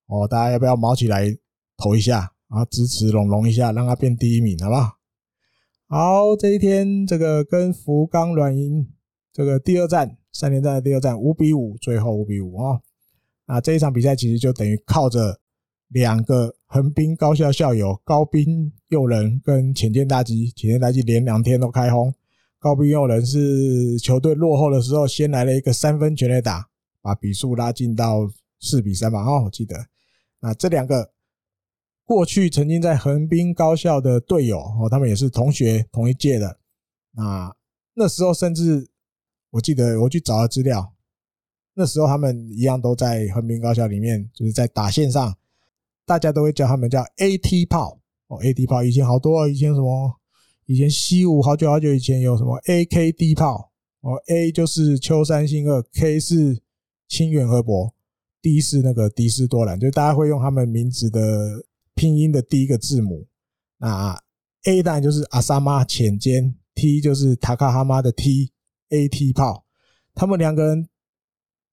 哦，大家要不要毛起来投一下啊？支持龙龙一下，让他变第一名，好不好？好，这一天这个跟福冈软银这个第二战三连战的第二战五比五，最后五比五啊。那这一场比赛其实就等于靠着两个横滨高校校友高滨佑人跟浅见大吉，浅见大吉连两天都开轰。高滨佑人是球队落后的时候，先来了一个三分全垒打，把比数拉近到四比三吧。哦，我记得。那这两个过去曾经在横滨高校的队友哦，他们也是同学同一届的。那那时候甚至我记得我去找了资料，那时候他们一样都在横滨高校里面，就是在打线上，大家都会叫他们叫 AT 炮哦，AT 炮以前好多，以前什么。以前西武好久好久以前有什么 AKD 炮哦，A 就是秋山信二，K 是清原和博，D 是那个迪斯多兰，就大家会用他们名字的拼音的第一个字母。那 A 当然就是阿萨玛浅间，T 就是塔卡哈妈的 T A T 炮。他们两个人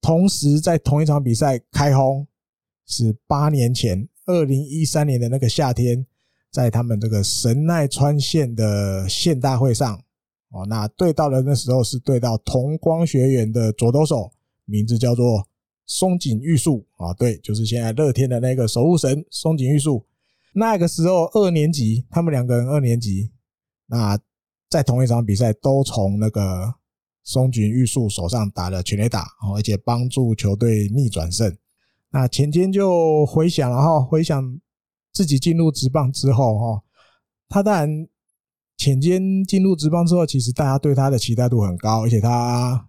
同时在同一场比赛开轰，是八年前，二零一三年的那个夏天。在他们这个神奈川县的县大会上，哦，那对到的那时候是对到同光学园的左投手，名字叫做松井裕树啊，对，就是现在乐天的那个守护神松井裕树。那个时候二年级，他们两个人二年级，那在同一场比赛都从那个松井裕树手上打了全垒打，哦而且帮助球队逆转胜。那浅间就回想了哈，回想。自己进入职棒之后，哈，他当然浅间进入职棒之后，其实大家对他的期待度很高，而且他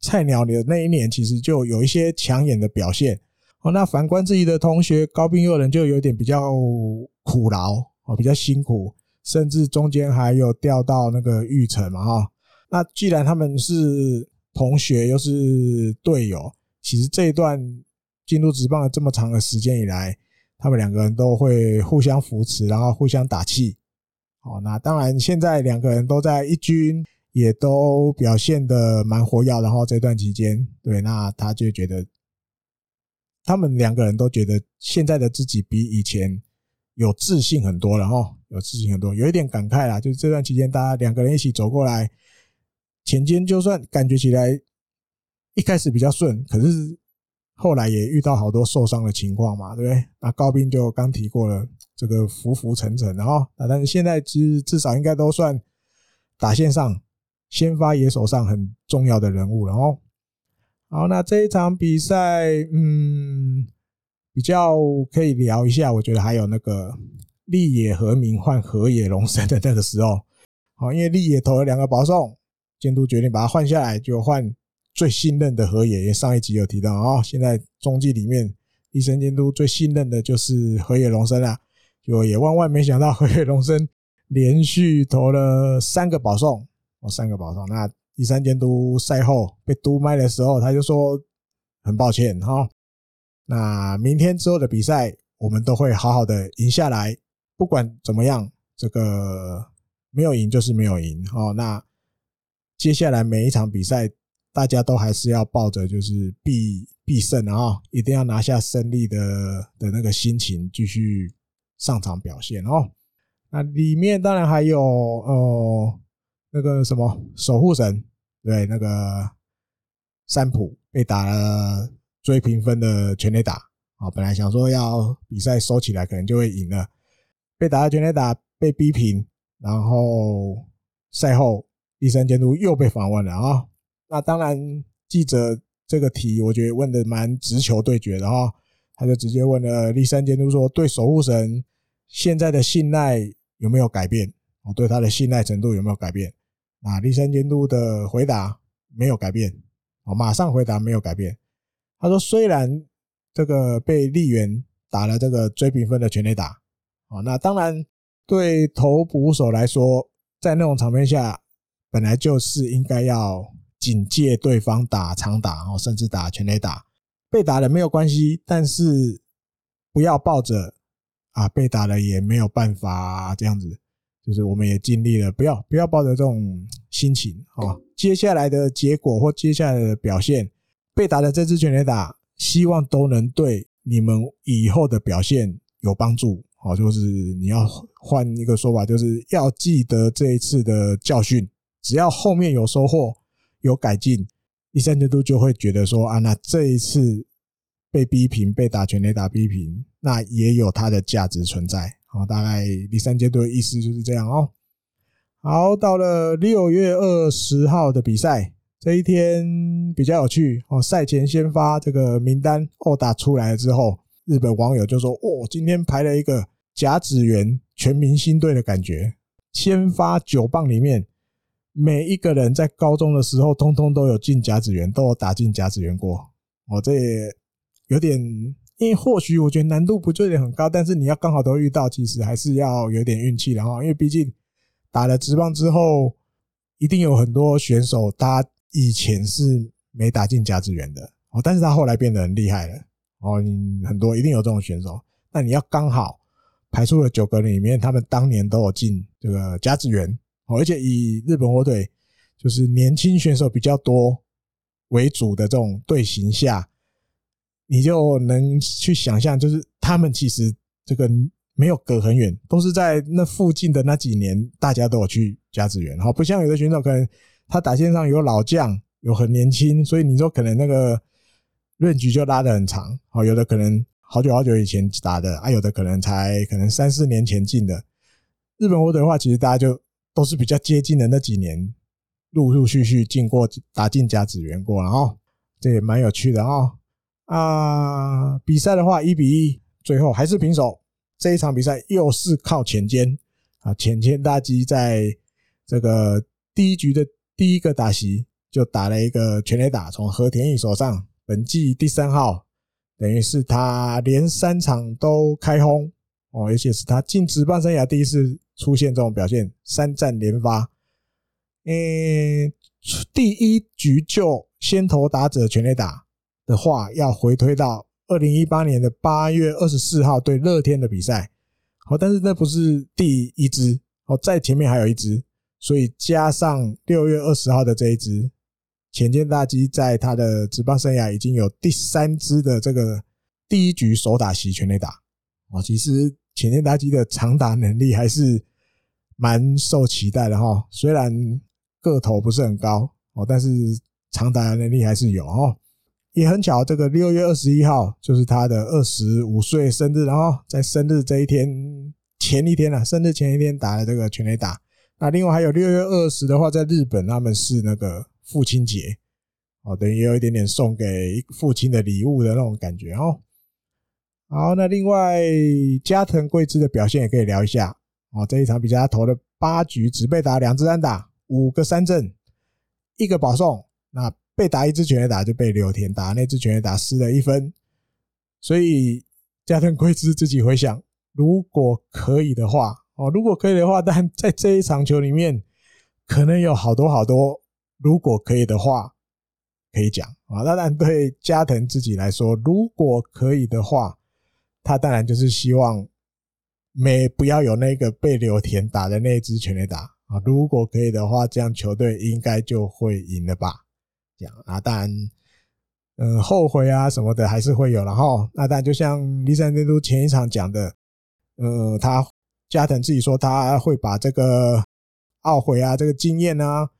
菜鸟的那一年，其实就有一些抢眼的表现。哦，那反观自己的同学高滨祐人，就有点比较苦劳，哦，比较辛苦，甚至中间还有调到那个育成嘛，哈。那既然他们是同学又是队友，其实这一段进入职棒的这么长的时间以来，他们两个人都会互相扶持，然后互相打气。哦，那当然，现在两个人都在一军，也都表现的蛮活跃。然后这段期间，对，那他就觉得，他们两个人都觉得现在的自己比以前有自信很多了哈，有自信很多，有一点感慨啦。就是这段期间，大家两个人一起走过来，浅间就算感觉起来一开始比较顺，可是。后来也遇到好多受伤的情况嘛，对不对？那高滨就刚提过了，这个浮浮沉沉的哈。但是现在其实至少应该都算打线上先发野手上很重要的人物了哦。好，那这一场比赛，嗯，比较可以聊一下。我觉得还有那个立野和明换河野龙生的那个时候，好，因为立野投了两个保送，监督决定把他换下来，就换。最信任的河野，上一集有提到啊，现在中继里面，医生监督最信任的就是河野龙生了。就也万万没想到，河野龙生连续投了三个保送，哦，三个保送。那第三监督赛后被督麦的时候，他就说很抱歉哈。那明天之后的比赛，我们都会好好的赢下来，不管怎么样，这个没有赢就是没有赢哦。那接下来每一场比赛。大家都还是要抱着就是必必胜啊，一定要拿下胜利的的那个心情继续上场表现哦。那里面当然还有呃那个什么守护神，对，那个三浦被打了追平分的全垒打啊，本来想说要比赛收起来可能就会赢了，被打了全垒打被逼平，然后赛后第三监督又被访问了啊。那当然，记者这个题我觉得问的蛮直球对决的哈，他就直接问了立山监督说：“对守护神现在的信赖有没有改变？哦对他的信赖程度有没有改变？”那立山监督的回答没有改变，哦马上回答没有改变。他说：“虽然这个被丽媛打了这个追平分的全垒打，啊，那当然对投捕手来说，在那种场面下本来就是应该要警戒对方打长打，然后，甚至打全垒打。被打了没有关系，但是不要抱着啊被打了也没有办法这样子，就是我们也尽力了，不要不要抱着这种心情啊。接下来的结果或接下来的表现，被打的这支全垒打，希望都能对你们以后的表现有帮助。哦，就是你要换一个说法，就是要记得这一次的教训。只要后面有收获、有改进，第三监督就会觉得说啊，那这一次被逼平、被打全垒打逼平，那也有它的价值存在。好，大概第三监督的意思就是这样哦。好，到了六月二十号的比赛这一天比较有趣哦。赛前先发这个名单哦，打出来了之后，日本网友就说：“哦，今天排了一个。”甲子园全明星队的感觉，先发九棒里面，每一个人在高中的时候，通通都有进甲子园，都有打进甲子园过。哦，这也有点，因为或许我觉得难度不就有点很高，但是你要刚好都遇到，其实还是要有点运气的哈。因为毕竟打了职棒之后，一定有很多选手，他以前是没打进甲子园的哦，但是他后来变得很厉害了哦。你很多一定有这种选手，那你要刚好。排出了九个人里面，他们当年都有进这个甲子园，而且以日本火腿就是年轻选手比较多为主的这种队形下，你就能去想象，就是他们其实这个没有隔很远，都是在那附近的那几年，大家都有去甲子园，好，不像有的选手可能他打线上有老将，有很年轻，所以你说可能那个论局就拉得很长，好，有的可能。好久好久以前打的啊，有的可能才可能三四年前进的。日本火腿的话，其实大家就都是比较接近的那几年，陆陆续续进过打进甲子园过了哦，这也蛮有趣的哦。啊，比赛的话一比一，最后还是平手。这一场比赛又是靠浅间啊，浅间大吉在这个第一局的第一个打席就打了一个全垒打，从和田毅手上，本季第三号。等于是他连三场都开轰哦，而且是他进职棒生涯第一次出现这种表现，三战连发。嗯，第一局就先头打者全垒打的话，要回推到二零一八年的八月二十四号对乐天的比赛。好，但是那不是第一支哦，在前面还有一支，所以加上六月二十号的这一支。浅见大基在他的职棒生涯已经有第三支的这个第一局首打席全垒打哦，其实浅田大基的长打能力还是蛮受期待的哈。虽然个头不是很高哦，但是长打能力还是有哦。也很巧，这个六月二十一号就是他的二十五岁生日，然后在生日这一天前一天啊，生日前一天打了这个全垒打。那另外还有六月二十的话，在日本他们是那个。父亲节，哦，等于也有一点点送给父亲的礼物的那种感觉哦。好，那另外加藤贵之的表现也可以聊一下哦。这一场比赛他投了八局，只被打两支安打，五个三振，一个保送。那被打一支全垒打就被柳田打，那支全垒打失了一分。所以加藤贵之自己回想，如果可以的话，哦，如果可以的话，但在这一场球里面，可能有好多好多。如果可以的话，可以讲啊。当然，对加藤自己来说，如果可以的话，他当然就是希望没不要有那个被柳田打的那支全垒打啊。如果可以的话，这样球队应该就会赢了吧？这样啊，当然，嗯，后悔啊什么的还是会有。然后，那当然就像栗山监督前一场讲的，呃，他加藤自己说他会把这个懊悔啊，这个经验啊。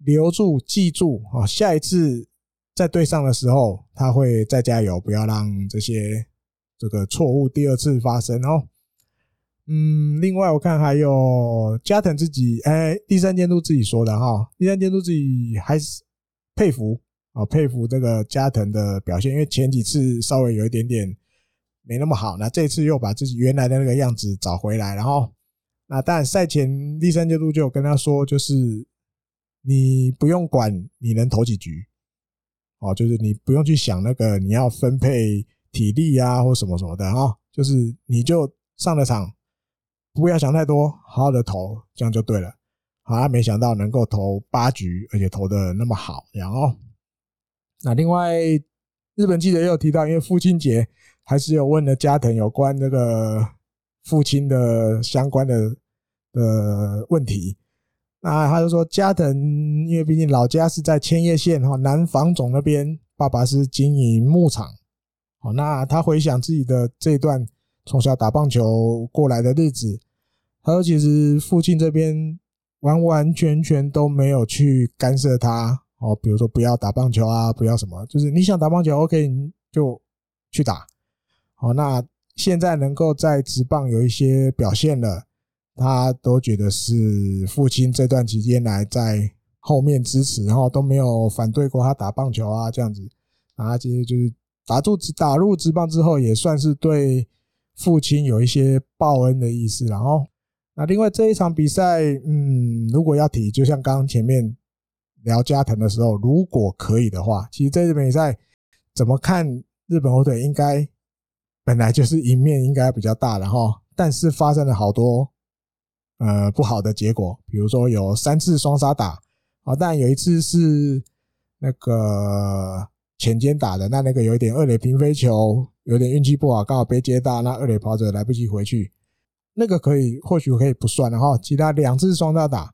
留住，记住啊！下一次在对上的时候，他会再加油，不要让这些这个错误第二次发生哦。嗯，另外我看还有加藤自己，哎，第三监督自己说的哈，第三监督自己还是佩服啊，佩服这个加藤的表现，因为前几次稍微有一点点没那么好，那这次又把自己原来的那个样子找回来，然后那当然赛前第三监督就有跟他说，就是。你不用管你能投几局，哦，就是你不用去想那个你要分配体力啊或什么什么的哈，就是你就上了场，不要想太多，好好的投，这样就对了。啊，没想到能够投八局，而且投的那么好，然后那另外日本记者也有提到，因为父亲节，还是有问了加藤有关这个父亲的相关的的问题。那他就说，加藤因为毕竟老家是在千叶县哈南房总那边，爸爸是经营牧场。好，那他回想自己的这段从小打棒球过来的日子，他说其实父亲这边完完全全都没有去干涉他。哦，比如说不要打棒球啊，不要什么，就是你想打棒球，OK，你就去打。哦，那现在能够在职棒有一些表现了。他都觉得是父亲这段期间来在后面支持，然后都没有反对过他打棒球啊，这样子。然后其实就是打入职打入职棒之后，也算是对父亲有一些报恩的意思。然后，那另外这一场比赛，嗯，如果要提，就像刚刚前面聊加藤的时候，如果可以的话，其实这场比赛怎么看日本火腿应该本来就是赢面应该比较大的哈，但是发生了好多。呃，不好的结果，比如说有三次双杀打，啊，但有一次是那个浅间打的，那那个有一点二垒平飞球，有点运气不好，刚好被接到，那二垒跑者来不及回去，那个可以或许可以不算，然后其他两次双杀打，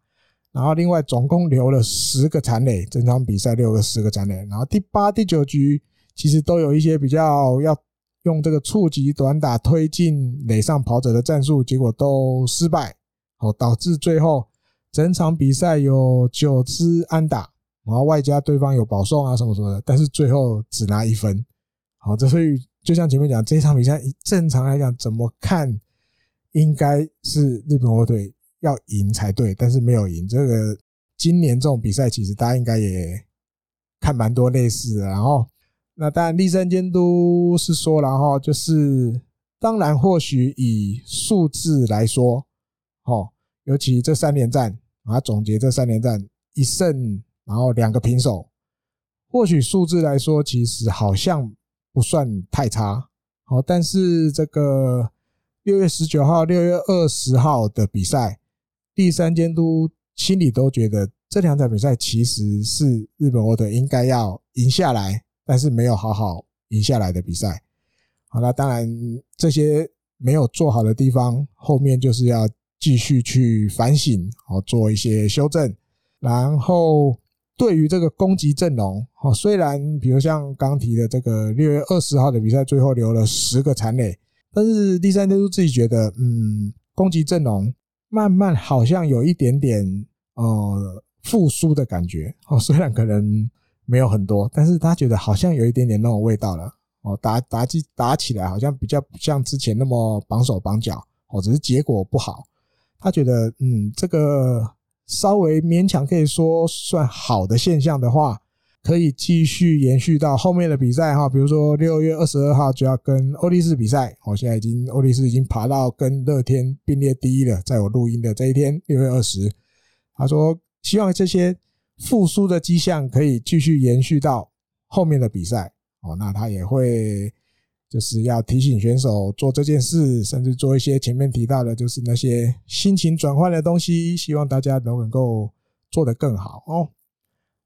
然后另外总共留了十个残垒，整场比赛留了十个残垒，然后第八、第九局其实都有一些比较要用这个触及短打推进垒上跑者的战术，结果都失败。哦，导致最后整场比赛有九支安打，然后外加对方有保送啊什么什么的，但是最后只拿一分。好，这所以就像前面讲，这场比赛正常来讲怎么看，应该是日本火腿要赢才对，但是没有赢。这个今年这种比赛，其实大家应该也看蛮多类似的。然后，那当然立山监督是说，然后就是当然或许以数字来说。哦，尤其这三连战啊，总结这三连战一胜，然后两个平手，或许数字来说其实好像不算太差。好，但是这个六月十九号、六月二十号的比赛，第三监督心里都觉得这两场比赛其实是日本火腿应该要赢下来，但是没有好好赢下来的比赛。好，那当然这些没有做好的地方，后面就是要。继续去反省，好做一些修正。然后对于这个攻击阵容，哦虽然比如像刚提的这个六月二十号的比赛，最后留了十个残垒，但是第三监督自己觉得，嗯，攻击阵容慢慢好像有一点点呃复苏的感觉。哦，虽然可能没有很多，但是他觉得好像有一点点那种味道了。哦，打打起打起来好像比较不像之前那么绑手绑脚。哦，只是结果不好。他觉得，嗯，这个稍微勉强可以说算好的现象的话，可以继续延续到后面的比赛哈。比如说六月二十二号就要跟欧力士比赛，我现在已经欧力士已经爬到跟乐天并列第一了。在我录音的这一天，六月二十，他说希望这些复苏的迹象可以继续延续到后面的比赛哦。那他也会。就是要提醒选手做这件事，甚至做一些前面提到的，就是那些心情转换的东西，希望大家都能够做得更好哦。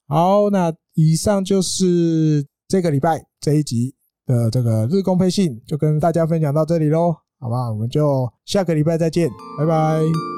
好，那以上就是这个礼拜这一集的这个日工配信，就跟大家分享到这里喽，好吧？我们就下个礼拜再见，拜拜。